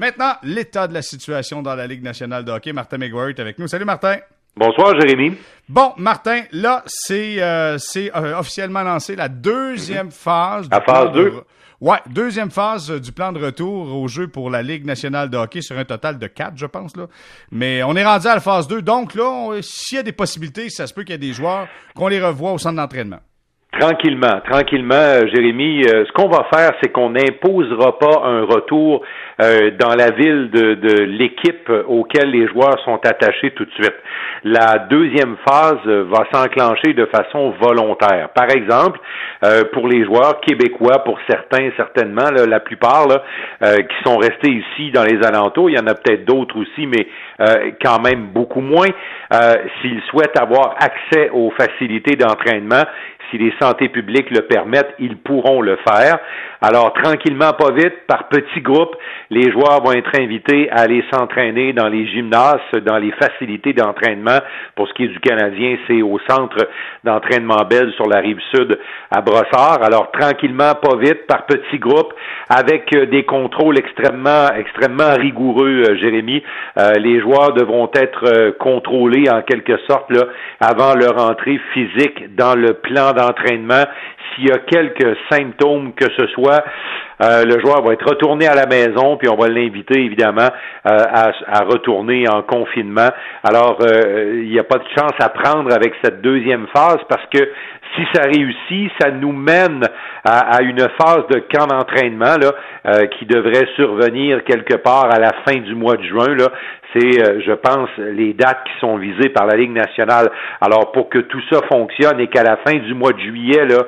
Maintenant, l'état de la situation dans la Ligue nationale de hockey. Martin McGuire est avec nous. Salut Martin. Bonsoir Jérémy. Bon, Martin, là, c'est euh, euh, officiellement lancé la deuxième phase. La phase 2? Ouais, deuxième phase du plan de retour au jeu pour la Ligue nationale de hockey sur un total de quatre, je pense. là. Mais on est rendu à la phase 2. Donc là, s'il y a des possibilités, ça se peut qu'il y ait des joueurs qu'on les revoit au centre d'entraînement. Tranquillement, tranquillement, euh, Jérémy. Euh, ce qu'on va faire, c'est qu'on n'imposera pas un retour euh, dans la ville de, de l'équipe auquel les joueurs sont attachés tout de suite. La deuxième phase va s'enclencher de façon volontaire. Par exemple, pour les joueurs québécois, pour certains certainement, la plupart là, qui sont restés ici dans les alentours, il y en a peut-être d'autres aussi, mais quand même beaucoup moins. S'ils souhaitent avoir accès aux facilités d'entraînement, si les santé publiques le permettent, ils pourront le faire. Alors, tranquillement, pas vite, par petits groupes, les joueurs vont être invités à aller s'entraîner dans les gymnases, dans les facilités d'entraînement. Pour ce qui est du Canadien, c'est au centre d'entraînement Belle sur la rive sud à Brossard. Alors, tranquillement, pas vite, par petits groupes, avec euh, des contrôles extrêmement, extrêmement rigoureux, euh, Jérémy. Euh, les joueurs devront être contrôlés en quelque sorte là, avant leur entrée physique dans le plan d'entraînement s'il y a quelques symptômes que ce soit, euh, le joueur va être retourné à la maison, puis on va l'inviter évidemment euh, à, retourner en confinement. Alors, euh, il n'y a pas de chance à prendre avec cette deuxième phase parce que si ça réussit, ça nous mène à, une phase de camp d'entraînement là, qui devrait survenir quelque part à la fin du mois de juin. Là. C'est, je pense, les dates qui sont visées par la Ligue nationale. Alors, pour que tout ça fonctionne et qu'à la fin du mois de juillet, là,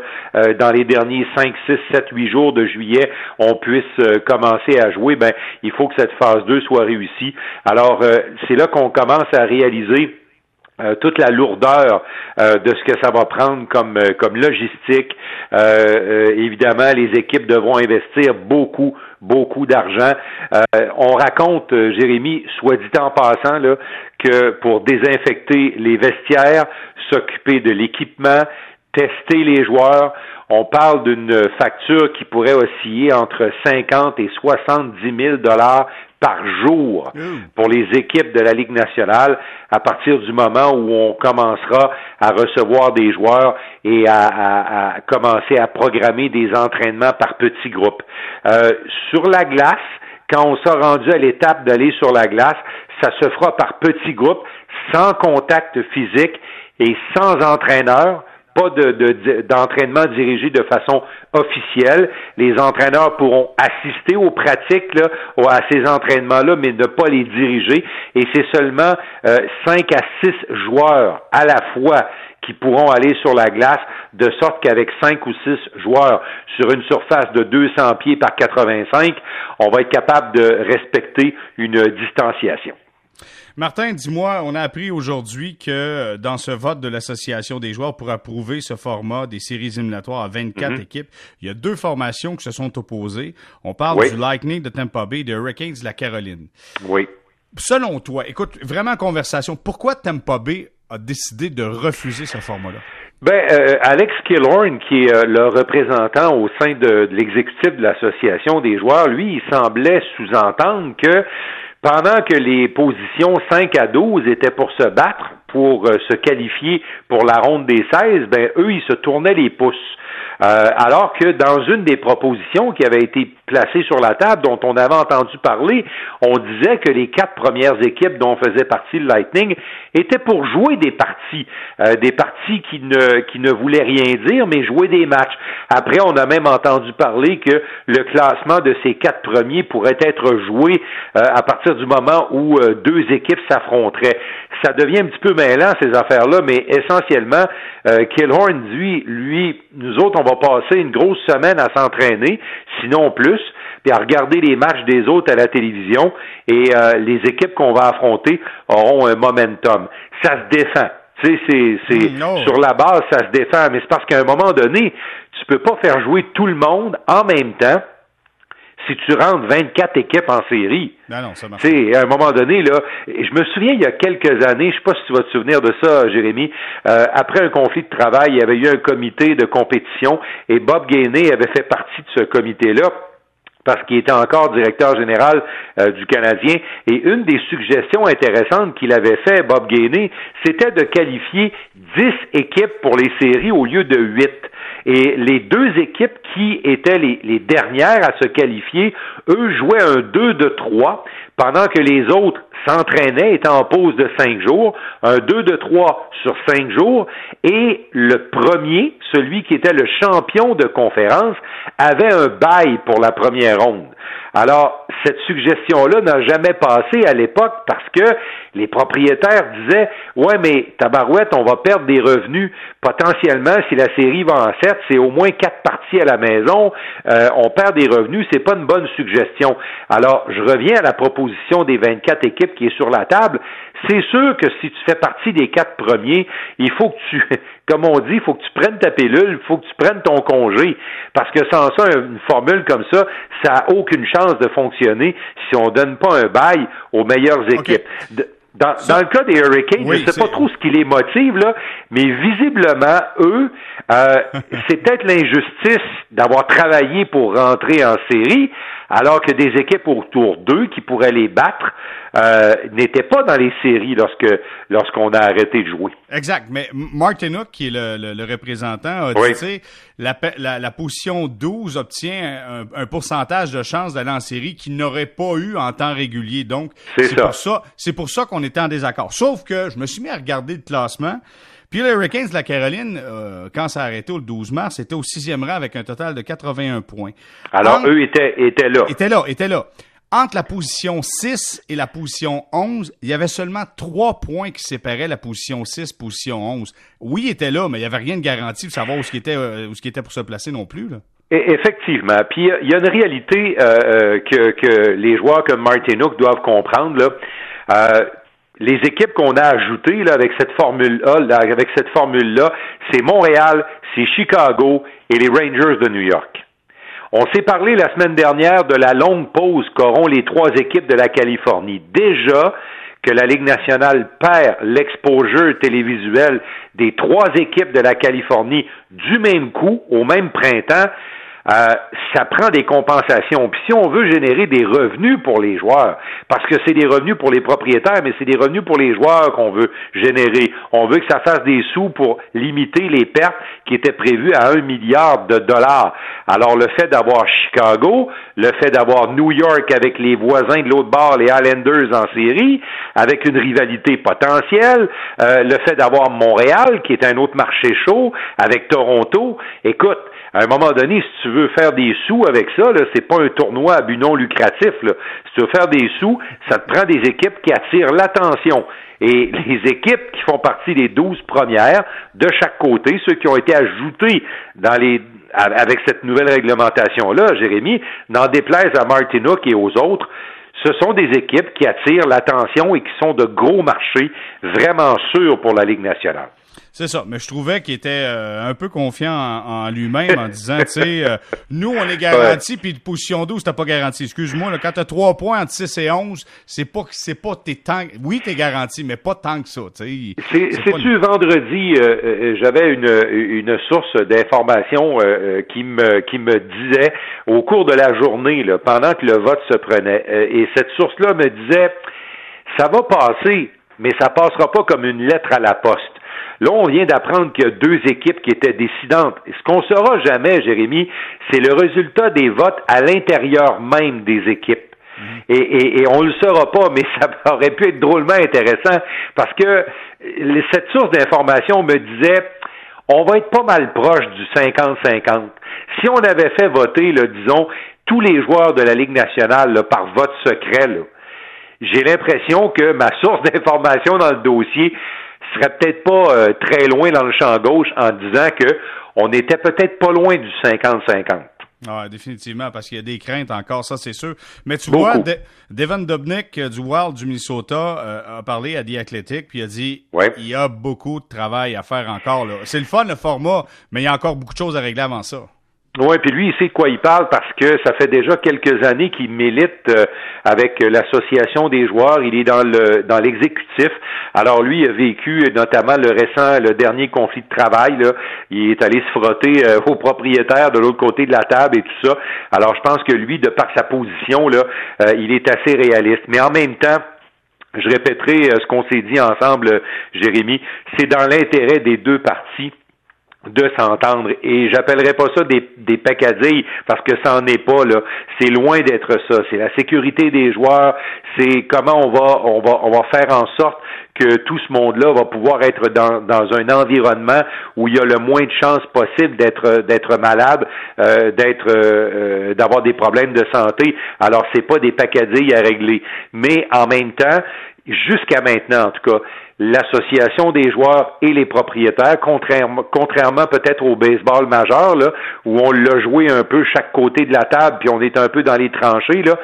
dans les derniers 5, 6, 7, 8 jours de juillet, on puisse euh, commencer à jouer, ben, il faut que cette phase 2 soit réussie. Alors, c'est là qu'on commence à réaliser toute la lourdeur de ce que ça va prendre comme comme logistique. évidemment, les équipes devront investir beaucoup beaucoup d'argent. Euh, on raconte, euh, Jérémy, soit dit en passant, là, que pour désinfecter les vestiaires, s'occuper de l'équipement, tester les joueurs, on parle d'une facture qui pourrait osciller entre 50 et 70 000 dollars par jour pour les équipes de la Ligue nationale à partir du moment où on commencera à recevoir des joueurs et à, commencer à programmer des entraînements par petits groupes. Euh, sur la glace, quand on sera rendu à l'étape d'aller sur la glace, ça se fera par petits groupes, sans contact physique et sans entraîneur pas d'entraînement de, dirigé de façon officielle. Les entraîneurs pourront assister aux pratiques, là, à ces entraînements-là, mais ne pas les diriger. Et c'est seulement euh, 5 à 6 joueurs à la fois qui pourront aller sur la glace, de sorte qu'avec 5 ou 6 joueurs sur une surface de 200 pieds par 85, on va être capable de respecter une distanciation. Martin, dis-moi, on a appris aujourd'hui que euh, dans ce vote de l'Association des joueurs pour approuver ce format des séries éliminatoires à 24 mhm. équipes, il y a deux formations qui se sont opposées. On parle du Lightning de Tampa Bay et des Hurricanes de la Caroline. Oui. Selon toi, écoute, vraiment conversation, pourquoi Tampa Bay a décidé de refuser ce format-là? Ben, euh, Alex Killorn, qui est euh, le représentant au sein de l'exécutif de l'association des joueurs, lui, il semblait sous-entendre que pendant que les positions 5 à 12 étaient pour se battre, pour euh, se qualifier pour la ronde des 16, ben eux, ils se tournaient les pouces. Euh, alors que dans une des propositions qui avait été placée sur la table, dont on avait entendu parler, on disait que les quatre premières équipes dont faisait partie le Lightning étaient pour jouer des parties, euh, des parties qui ne qui ne voulaient rien dire, mais jouer des matchs. Après, on a même entendu parler que le classement de ces quatre premiers pourrait être joué euh, à partir du moment où deux équipes s'affronteraient. Ça devient un petit peu mêlant ces affaires-là, mais essentiellement, Killhorn, lui, lui, nous autres, on va passer une grosse semaine à s'entraîner, sinon plus, puis à regarder les matchs des autres à la télévision, et euh, les équipes qu'on va affronter auront un momentum. Ça se défend. Tu sais, c'est, mm, sur la base, ça se défend, mais c'est parce qu'à un moment donné, tu peux pas faire jouer tout le monde en même temps si tu rentres 24 équipes en série. Non, non, ça marche. à un moment donné, là, je me souviens il y a quelques années, je sais pas si tu vas te souvenir de ça, Jérémy, euh, après un conflit de travail, il y avait eu un comité de compétition et Bob Gainey avait fait partie de ce comité-là parce qu'il était encore directeur général euh, du Canadien. Et une des suggestions intéressantes qu'il avait fait, Bob Gainey, c'était de qualifier 10 équipes pour les séries au lieu de 8. Et les deux équipes qui étaient les, les dernières à se qualifier, eux jouaient un 2 de 3, pendant que les autres s'entraînaient, étaient en pause de 5 jours, un 2 de 3 sur 5 jours, et le premier, celui qui était le champion de conférence, avait un bail pour la première ronde. Alors, cette suggestion-là n'a jamais passé à l'époque parce que les propriétaires disaient Ouais, mais tabarouette, on va perdre des revenus potentiellement si la série va en 7, c'est au moins quatre parties à la maison, euh, on perd des revenus, c'est pas une bonne suggestion. Alors, je reviens à la proposition des 24 équipes qui est sur la table. C'est sûr que si tu fais partie des quatre premiers, il faut que tu, comme on dit, il faut que tu prennes ta pilule, il faut que tu prennes ton congé. Parce que sans ça, une formule comme ça, ça n'a aucune chance de fonctionner si on donne pas un bail aux meilleures équipes. Dans, dans, le cas des Hurricanes, je ne sais pas trop ce qui les motive, là, mais visiblement, eux, euh, c'est peut-être l'injustice d'avoir travaillé pour rentrer en série, alors que des équipes autour d'eux qui pourraient les battre euh, n'étaient pas dans les séries lorsque lorsqu'on a arrêté de jouer. Exact. Mais Martin Hook, qui est le, le, représentant, a dit, la, la, la, position 12 obtient un, un pourcentage de chance d'aller en série qu'il n'aurait pas eu en temps régulier. Donc, c'est pour ça, c'est pour ça qu'on était en désaccord. Sauf que je me suis mis à regarder le classement. Puis les Hurricanes de la Caroline, euh, quand ça a arrêté le 12 mars, c'était au sixième rang avec un total de 81 points. Alors, eux étaient, étaient là. Étaient là, étaient là. Entre la position 6 et la position 11, il y avait seulement trois points qui séparaient la position 6 position 11. Oui, il était là, mais il n'y avait rien de garanti de savoir où ce qui était, euh, où ce qui était pour se placer non plus. Là. Effectivement. Puis il y a une réalité euh, euh, que, les joueurs comme Martin Hook doivent comprendre. Les équipes qu'on a ajoutées avec cette formule-là, avec cette formule-là, c'est Montréal, c'est Chicago et les Rangers de New York. On s'est parlé la semaine dernière de la longue pause qu'auront les trois équipes de la Californie. Déjà que la Ligue nationale perd l'exposure télévisuel des trois équipes de la Californie du même coup, au même printemps, euh, ça prend des compensations. Puis si on veut générer des revenus pour les joueurs, parce que c'est des revenus pour les propriétaires, mais c'est des revenus pour les joueurs qu'on veut générer. On veut que ça fasse des sous pour limiter les pertes qui étaient prévues à un milliard de dollars. Alors le fait d'avoir Chicago, le fait d'avoir New York avec les voisins de l'autre bord, les Islanders en série, avec une rivalité potentielle, euh, le fait d'avoir Montréal, qui est un autre marché chaud, avec Toronto, écoute, à un moment donné, si tu veux faire des sous avec ça, là, c'est pas un tournoi à but non lucratif. Là. Si tu veux faire des sous, ça te prend des équipes qui attirent l'attention. Et les équipes qui font partie des douze premières de chaque côté, ceux qui ont été ajoutés avec cette nouvelle réglementation-là, Jérémy, n'en déplaise à Martinook et aux autres, ce sont des équipes qui attirent l'attention et qui sont de gros marchés vraiment sûrs pour la Ligue nationale. C'est ça, mais je trouvais qu'il était euh, un peu confiant en, lui-même en disant, tu sais, euh, nous, on est garanti, puis de position 12, t'as pas garanti. Excuse-moi, quand t'as trois points entre 6 et 11, c'est pas c'est pas tes temps. Oui, t'es garanti, mais pas tant que ça, tu sais. C'est-tu vendredi, euh, j'avais une, une source d'information qui me qui me disait au cours de la journée, là, pendant que le vote se prenait, et cette source-là me disait, ça va passer, mais ça passera pas comme une lettre à la poste. Là, on vient d'apprendre qu'il y a deux équipes qui étaient décidantes. ce qu'on saura jamais, Jérémy, c'est le résultat des votes à l'intérieur même des équipes. Mhm. Et, on ne le saura pas, mais ça aurait pu être drôlement intéressant parce que cette source d'information me disait on va être pas mal proche du 50-50. Si on avait fait voter, disons, tous les joueurs de la Ligue nationale par vote secret, j'ai l'impression que ma source d'information dans le dossier serait peut-être pas euh, très loin dans le champ gauche en disant que on était peut-être pas loin du 50-50. Ah, définitivement, parce qu'il y a des craintes encore, ça c'est sûr. Mais tu vois, Devin Dobnik euh, du Wild du Minnesota euh, a parlé à The Athletic, puis a dit il y a beaucoup de travail à faire encore. C'est le fun le format, mais il y a encore beaucoup de choses à régler avant ça. Oui, puis lui, il sait de quoi il parle parce que ça fait déjà quelques années qu'il milite euh, avec l'association des joueurs. Il est dans le dans l'exécutif. Alors lui, il a vécu notamment le récent, le dernier conflit de travail. Là. Il est allé se frotter euh, aux propriétaires de l'autre côté de la table et tout ça. Alors je pense que lui, de par sa position, euh, il est assez réaliste. Mais en même temps, je répéterai ce qu'on s'est dit ensemble, Jérémy, c'est dans l'intérêt des deux parties de s'entendre. Et j'appellerais pas ça des, des pacadilles parce que ça n'en est pas là. C'est loin d'être ça. C'est la sécurité des joueurs. C'est comment on va on va on va faire en sorte que tout ce monde-là va pouvoir être dans, dans un environnement où il y a le moins de chances possible d'être d'être malade, euh, d'être euh, euh, d'avoir des problèmes de santé. Alors c'est pas des pacadilles à régler, mais en même temps, jusqu'à maintenant en tout cas, l'association des joueurs et les propriétaires, contrairement, peut-être au baseball majeur, là, où on l'a joué un peu chaque côté de la table, puis on est un peu dans les tranchées, là,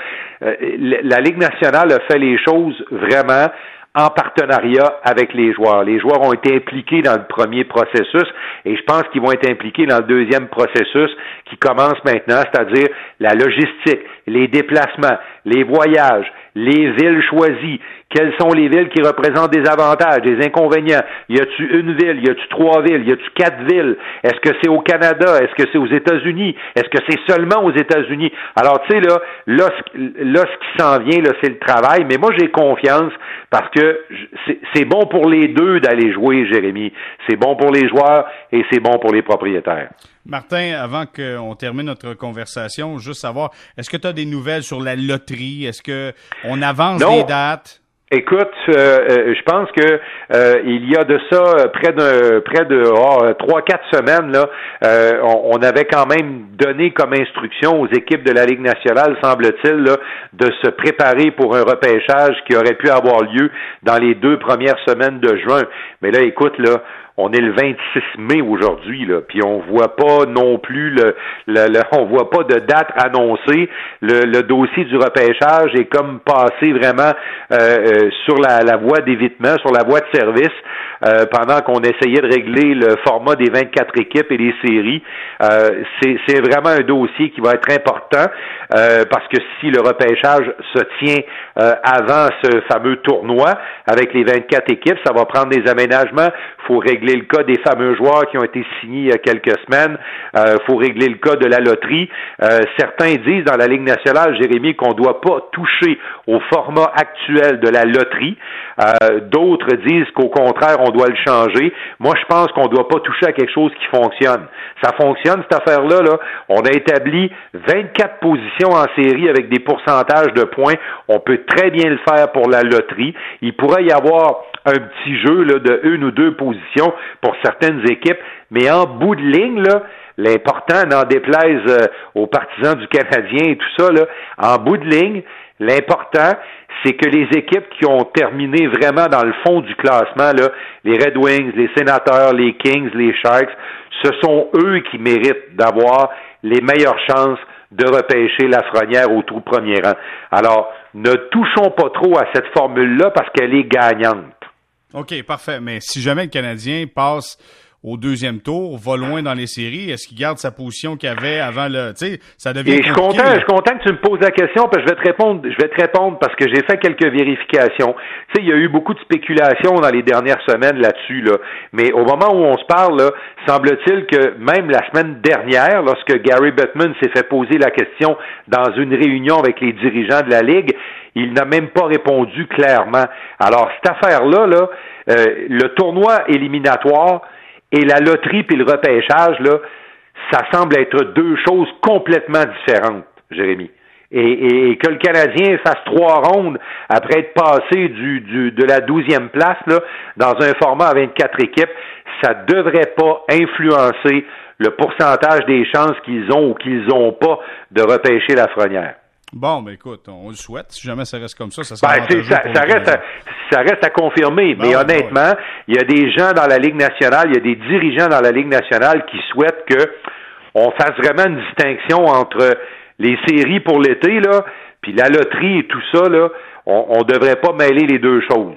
euh, la Ligue nationale a fait les choses vraiment en partenariat avec les joueurs. Les joueurs ont été impliqués dans le premier processus et je pense qu'ils vont être impliqués dans le deuxième processus qui commence maintenant, c'est-à-dire la logistique, les déplacements, les voyages, les villes choisies, quelles sont les villes qui représentent des avantages, des inconvénients? Y a-tu une ville, y a-tu trois villes, y a-tu quatre villes? Est-ce que c'est au Canada? Est-ce que c'est aux États-Unis? Est-ce que c'est seulement aux États-Unis? Alors tu sais là, là, là, ce qui s'en vient là, c'est le travail. Mais moi j'ai confiance parce que c'est bon pour les deux d'aller jouer, Jérémy. C'est bon pour les joueurs et c'est bon pour les propriétaires. Martin, avant qu'on termine notre conversation, juste savoir, est-ce que tu as des nouvelles sur la loterie? Est-ce que on avance les dates? Écoute, euh, euh, je pense que euh, il y a de ça près de près de oh, trois quatre semaines là, on, on, avait quand même donné comme instruction aux équipes de la Ligue nationale, semble-t-il, de se préparer pour un repêchage qui aurait pu avoir lieu dans les deux premières semaines de juin. Mais là, écoute là, on est le 26 mai aujourd'hui, là, puis on voit pas non plus le, le, on voit pas de date annoncée. Le, le, dossier du repêchage est comme passé vraiment euh, euh, sur la, la voie d'évitement, sur la voie de service, euh, pendant qu'on essayait de régler le format des 24 équipes et les séries. c'est vraiment un dossier qui va être important parce que si le repêchage se tient avant ce fameux tournoi avec les 24 équipes, ça va prendre des aménagements. faut régler le cas des fameux joueurs qui ont été signés il y a quelques semaines. Il euh, faut régler le cas de la loterie. Euh, certains disent dans la Ligue nationale, Jérémy, qu'on ne doit pas toucher au format actuel de la loterie. Euh, d'autres disent qu'au contraire, on doit le changer. Moi, je pense qu'on ne doit pas toucher à quelque chose qui fonctionne. Ça fonctionne, cette affaire-là. Là. On a établi 24 positions en série avec des pourcentages de points. On peut très bien le faire pour la loterie. Il pourrait y avoir un petit jeu là, de une ou deux positions pour certaines équipes, mais en bout de ligne, là, l'important, n'en déplaise euh, aux partisans du Canadien et tout ça, là, en bout de ligne, l'important, c'est que les équipes qui ont terminé vraiment dans le fond du classement, là, les Red Wings, les Sénateurs, les Kings, les Sharks, ce sont eux qui méritent d'avoir les meilleures chances de repêcher la Frenière au tout premier rang. Alors, ne touchons pas trop à cette formule-là parce qu'elle est gagnante. OK, parfait. Mais si jamais le Canadien passe au deuxième tour, va loin dans les séries, est-ce qu'il garde sa position qu'il avait avant le, tu sais, ça devient Et je suis content, je suis content que tu me poses la question parce que je vais te répondre, je vais te répondre parce que j'ai fait quelques vérifications. Tu sais, il y a eu beaucoup de spéculations dans les dernières semaines là-dessus, là. Mais au moment où on se parle, semble-t-il que même la semaine dernière, lorsque Gary Bettman s'est fait poser la question dans une réunion avec les dirigeants de la Ligue, il n'a même pas répondu clairement. Alors, cette affaire-là, là, euh, le tournoi éliminatoire et la loterie puis le repêchage, là, ça semble être deux choses complètement différentes, Jérémy. Et, que le Canadien fasse trois rondes après être passé de la douzième place dans un format à 24 équipes, ça devrait pas influencer le pourcentage des chances qu'ils ont ou qu'ils n'ont pas de repêcher la frenière. Bon, ben écoute, on le souhaite. Si jamais ça reste comme ça, ça sera ben, ça, ça, reste à, ça reste à confirmer. Ben mais honnêtement, il y a des gens dans la Ligue nationale, il y a des dirigeants dans la Ligue nationale qui souhaitent que on fasse vraiment une distinction entre les séries pour l'été, là, puis la loterie et tout ça, là. On ne devrait pas mêler les deux choses.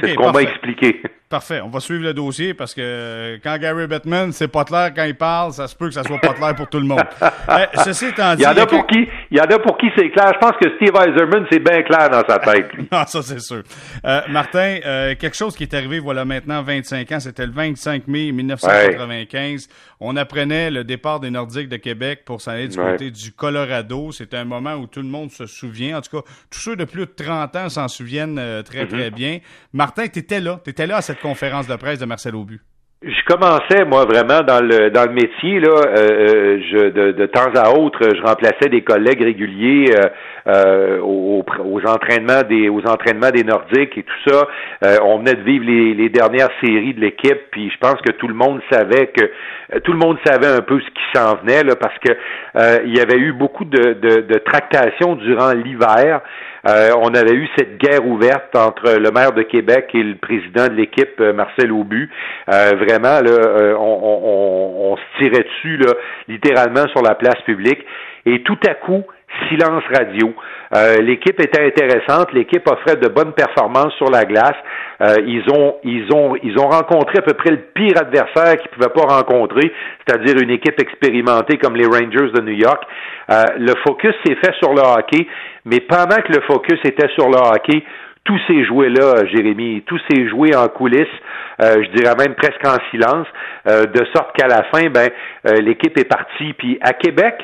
c'est ce qu'on m'a expliqué. parfait. On va suivre le dossier parce que quand Gary Bettman, c'est pas clair quand il parle, ça se peut que ça soit pas clair pour tout le monde. Eh, ceci étant dit. Il y en a pour qui, il y en a pour qui c'est clair. Je pense que Steve Eiserman, c'est bien clair dans sa tête. non, ça c'est sûr. Euh, Martin, euh, quelque chose qui est arrivé voilà maintenant 25 ans, c'était le 25 mai 1995. On apprenait le départ des Nordiques de Québec pour s'en aller du côté du Colorado. C'était un moment où tout le monde se souvient. En tout cas, tous ceux de plus de 30 ans s'en souviennent euh, très, très mm-hmm. bien. Martin, tu étais là. Tu étais là à cette conférence de presse de Marcel Aubu? Je commençais moi vraiment dans le dans le métier là. Euh, euh, je de, de, temps à autre, je remplaçais des collègues réguliers euh, aux, aux, entraînements des aux entraînements des Nordiques et tout ça. on venait de vivre les, les dernières séries de l'équipe, puis je pense que tout le monde savait que tout le monde savait un peu ce qui s'en venait là, parce que il y avait eu beaucoup de, de, de tractations durant l'hiver. Euh, on avait eu cette guerre ouverte entre le maire de Québec et le président de l'équipe, euh, Marcel Aubu. Euh, vraiment, là, on, on, se tirait dessus, là, littéralement sur la place publique. Et tout à coup, silence radio. l'équipe était intéressante, l'équipe offrait de bonnes performances sur la glace. ils ont ils ont ils ont rencontré à peu près le pire adversaire qu'ils pouvaient pas rencontrer, c'est-à-dire une équipe expérimentée comme les Rangers de New York. le focus s'est fait sur le hockey mais pendant que le focus était sur le hockey, tous ces jouets-là, Jérémy, tous ces jouets en coulisses, euh, je dirais même presque en silence, euh, de sorte qu'à la fin, ben, euh, l'équipe est partie. Puis à Québec,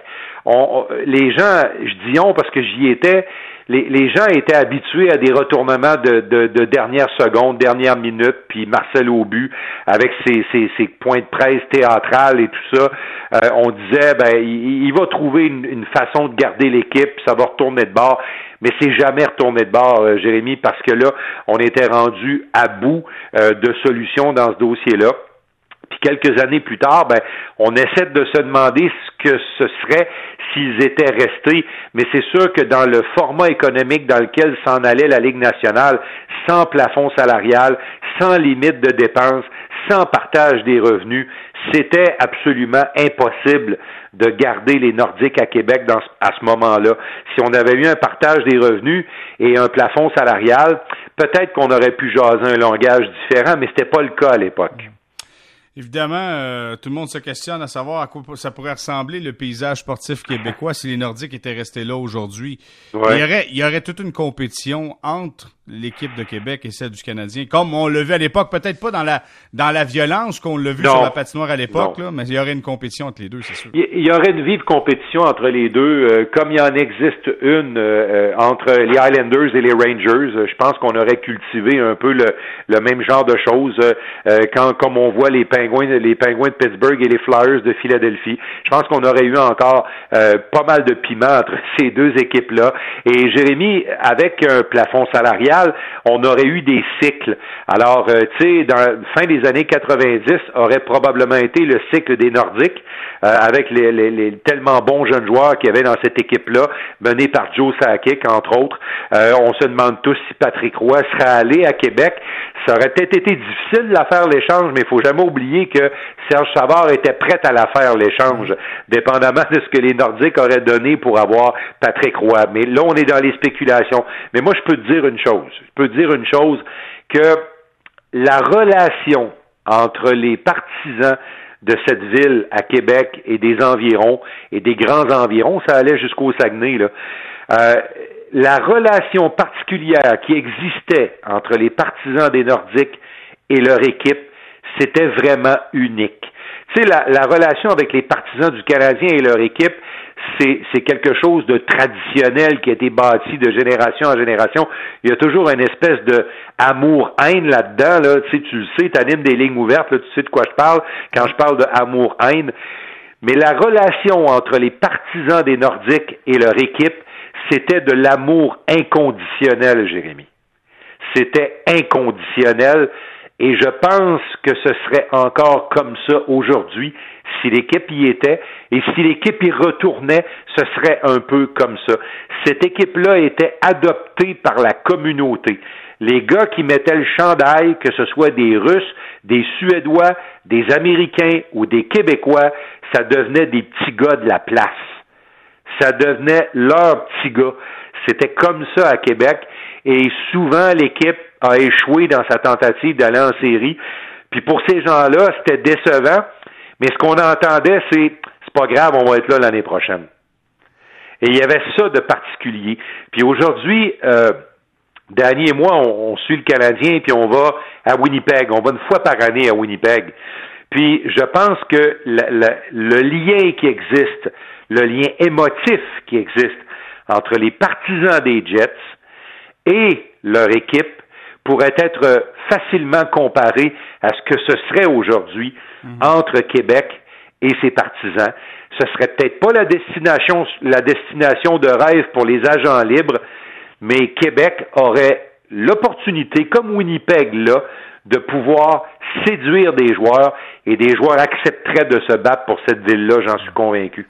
on, les gens, je dis on parce que j'y étais, les, gens étaient habitués à des retournements de, de, de dernière seconde, dernière minute, puis Marcel Aubu, avec ses, ses, ses, points de presse théâtrales et tout ça, euh, on disait, ben, il, va trouver une, façon de garder l'équipe, ça va retourner de bord. Mais c'est jamais retourné de bord, euh, Jérémy, parce que là, on était rendu à bout euh, de solutions dans ce dossier-là. Puis quelques années plus tard, ben, on essaie de se demander ce que ce serait s'ils étaient restés. Mais c'est sûr que dans le format économique dans lequel s'en allait la Ligue nationale, sans plafond salarial, sans limite de dépenses, sans partage des revenus, c'était absolument impossible de garder les Nordiques à Québec à ce moment-là. Si on avait eu un partage des revenus et un plafond salarial, peut-être qu'on aurait pu jaser un langage différent, mais c'était pas le cas à l'époque. Évidemment, euh, tout le monde se questionne à savoir à quoi ça pourrait ressembler le paysage sportif québécois si les Nordiques étaient restés là aujourd'hui. Il, y aurait, il y aurait toute une compétition entre l'équipe de Québec et celle du Canadien, comme on l'a vu à l'époque, peut-être pas dans la dans la violence qu'on l'a vu sur la patinoire à l'époque, mais il y aurait une compétition entre les deux, c'est sûr. Il y aurait une vive compétition entre les deux, euh, comme il y en existe une euh, entre les Islanders et les Rangers. Je pense qu'on aurait cultivé un peu le, le même genre de choses euh, quand, comme on voit les pingouins, les pingouins de Pittsburgh et les Flyers de Philadelphie. Je pense qu'on aurait eu encore pas mal de piment entre ces deux équipes-là. Et Jérémy, avec un plafond salarial on aurait eu des cycles. Alors, euh, tu sais, fin des années 90 aurait probablement été le cycle des Nordiques, euh, avec les, tellement bons jeunes joueurs qu'il y avait dans cette équipe-là, menée par Joe Sakic, entre autres. Euh, on se demande tous si Patrick Roy serait allé à Québec. Ça aurait peut-être été difficile de la faire l'échange, mais il faut jamais oublier que Serge Savard était prêt à la faire l'échange, dépendamment de ce que les Nordiques auraient donné pour avoir Patrick Roy. Mais là, on est dans les spéculations. Mais moi, je peux te dire une chose. Je peux te dire une chose que la relation entre les partisans de cette ville à Québec et des environs et des grands environs, ça allait jusqu'au Saguenay, là. Euh, la relation particulière qui existait entre les partisans des Nordiques et leur équipe, c'était vraiment unique. Tu sais, la, la, relation avec les partisans du Canadien et leur équipe, c'est quelque chose de traditionnel qui a été bâti de génération en génération. Il y a toujours une espèce de amour-haine là-dedans. Là. Tu, sais, tu le sais, tu animes des lignes ouvertes, là, tu sais de quoi je parle quand je parle de amour-haine. Mais la relation entre les partisans des Nordiques et leur équipe, c'était de l'amour inconditionnel, Jérémy. C'était inconditionnel. Et je pense que ce serait encore comme ça aujourd'hui si l'équipe y était et si l'équipe y retournait, ce serait un peu comme ça. Cette équipe-là était adoptée par la communauté. Les gars qui mettaient le chandail, que ce soit des Russes, des Suédois, des Américains ou des Québécois, ça devenait des petits gars de la place. Ça devenait leurs petits gars. C'était comme ça à Québec. et souvent l'équipe a échoué dans sa tentative d'aller en série. Puis pour ces gens-là, c'était décevant, mais ce qu'on entendait, c'est c'est pas grave, on va être là l'année prochaine. Et il y avait ça de particulier. Puis aujourd'hui, euh, Danny et moi, on, suit le Canadien, puis on va à Winnipeg. On va une fois par année à Winnipeg. Puis je pense que le lien qui existe, le lien émotif qui existe entre les partisans des Jets et leur équipe pourrait être facilement comparé à ce que ce serait aujourd'hui mhm. entre Québec et ses partisans. Ce serait peut-être pas la destination, la destination de rêve pour les agents libres, mais Québec aurait l'opportunité, comme Winnipeg là, de pouvoir séduire des joueurs et des joueurs accepteraient de se battre pour cette ville-là, j'en suis convaincu.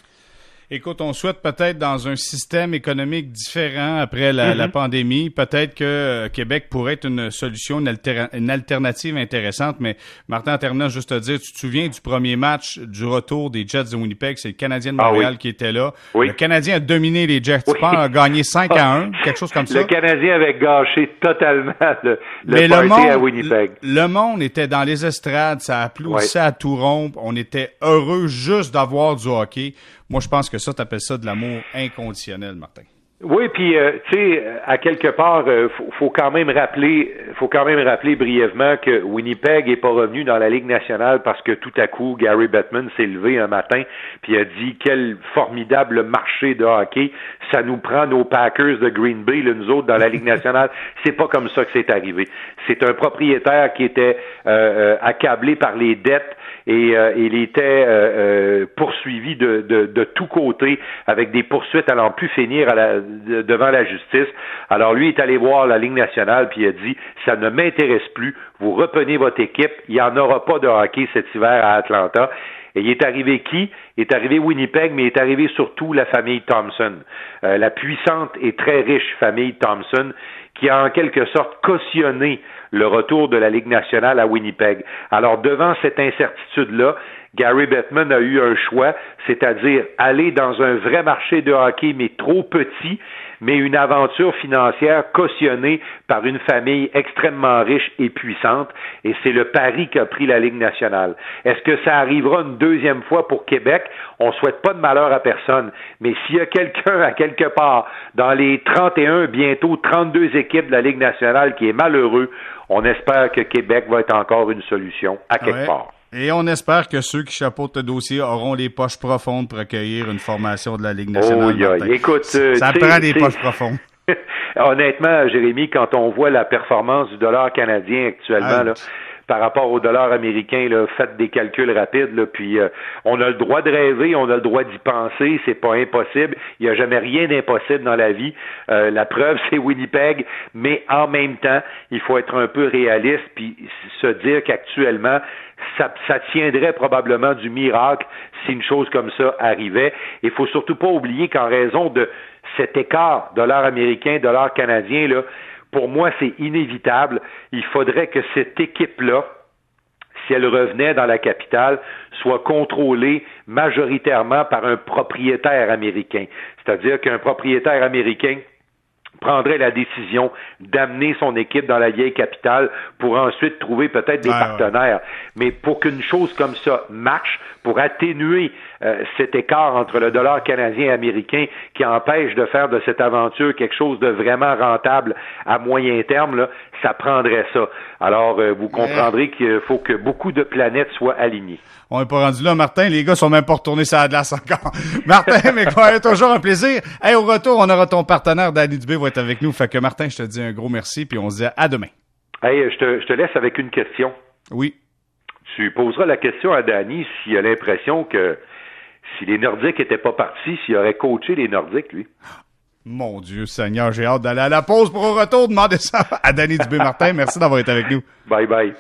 Écoute, on souhaite peut-être dans un système économique différent après la, mm-hmm. pandémie, peut-être que euh, Québec pourrait être une solution, une, alternative intéressante. Mais Martin, en terminant, juste te dire, tu te souviens du premier match du retour des Jets de Winnipeg, c'est le Canadien de ah Montréal qui était là. Le Canadien a dominé les Jets. Tu penses a gagné 5 à 1, quelque chose comme ça. Le Canadien avait gâché totalement le, le party monde, à Winnipeg. Le monde était dans les estrades, ça applaudissait à tout rompre. On était heureux juste d'avoir du hockey. Moi, je pense que ça, tu appelles ça de l'amour inconditionnel, Martin. Oui, puis euh, tu sais, à quelque part, euh, faut, quand même rappeler, faut quand même rappeler brièvement que Winnipeg est pas revenu dans la Ligue nationale parce que tout à coup, Gary Bettman s'est levé un matin puis a dit quel formidable marché de hockey, ça nous prend nos Packers de Green Bay, là, nous autres dans la Ligue nationale. c'est pas comme ça que c'est arrivé. C'est un propriétaire qui était euh, accablé par les dettes et euh, il était euh, euh, poursuivi de, de, de tous côtés avec des poursuites allant plus finir à la, devant la justice. Alors lui est allé voir la Ligue nationale puis il a dit ça ne m'intéresse plus, vous reprenez votre équipe, il n'y en aura pas de hockey cet hiver à Atlanta. Et il est arrivé qui? Il est arrivé Winnipeg, mais il est arrivé surtout la famille Thompson, la puissante et très riche famille Thompson, qui a en quelque sorte cautionné le retour de la Ligue nationale à Winnipeg. Alors, devant cette incertitude-là, Gary Bettman a eu un choix, c'est-à-dire aller dans un vrai marché de hockey, mais trop petit, mais une aventure financière cautionnée par une famille extrêmement riche et puissante, et c'est le pari qu'a pris la Ligue nationale. Est-ce que ça arrivera une deuxième fois pour Québec? On souhaite pas de malheur à personne, mais s'il y a quelqu'un à quelque part dans les 31, bientôt 32 équipes de la Ligue nationale qui est malheureux, on espère que Québec va être encore une solution à quelque part. Et on espère que ceux qui chapeautent le dossier auront les poches profondes pour accueillir une formation de la Ligue nationale. Oh, Écoute, ça prend des poches profondes. Honnêtement, Jérémy, quand on voit la performance du dollar canadien actuellement, là, par rapport au dollar américain, là, faites des calculs rapides, puis euh, on a le droit de rêver, on a le droit d'y penser, c'est pas impossible. Il n'y a jamais rien d'impossible dans la vie. Euh, la preuve, c'est Winnipeg, mais en même temps, il faut être un peu réaliste, puis se dire qu'actuellement, ça, ça, tiendrait probablement du miracle si une chose comme ça arrivait. Il faut surtout pas oublier qu'en raison de cet écart dollar américain, dollar canadien, là, pour moi, c'est inévitable. Il faudrait que cette équipe-là, si elle revenait dans la capitale, soit contrôlée majoritairement par un propriétaire américain. C'est-à-dire qu'un propriétaire américain prendrait la décision d'amener son équipe dans la vieille capitale pour ensuite trouver peut-être des partenaires. Mais pour qu'une chose comme ça marche, pour atténuer euh, cet écart entre le dollar canadien et américain qui empêche de faire de cette aventure quelque chose de vraiment rentable à moyen terme, là, ça prendrait ça. Alors, euh, vous comprendrez qu'il faut que beaucoup de planètes soient alignées. On n'est pas rendu là, Martin. Les gars sont même pas retournés sur la glace encore. Martin, mais quoi, toujours un plaisir. Hey, au retour, on aura ton partenaire, Danny Dubé, va être avec nous. Fait que Martin, je te dis un gros merci, puis on se dit à demain. Hey, je te, je te laisse avec une question. Oui. Tu poseras la question à Danny s'il a l'impression que si les Nordiques n'étaient pas partis, s'il aurait coaché les Nordiques, lui. Mon Dieu Seigneur, j'ai hâte d'aller à la pause pour au retour demander ça à Danny Dubé-Martin. Merci d'avoir été avec nous. Bye bye.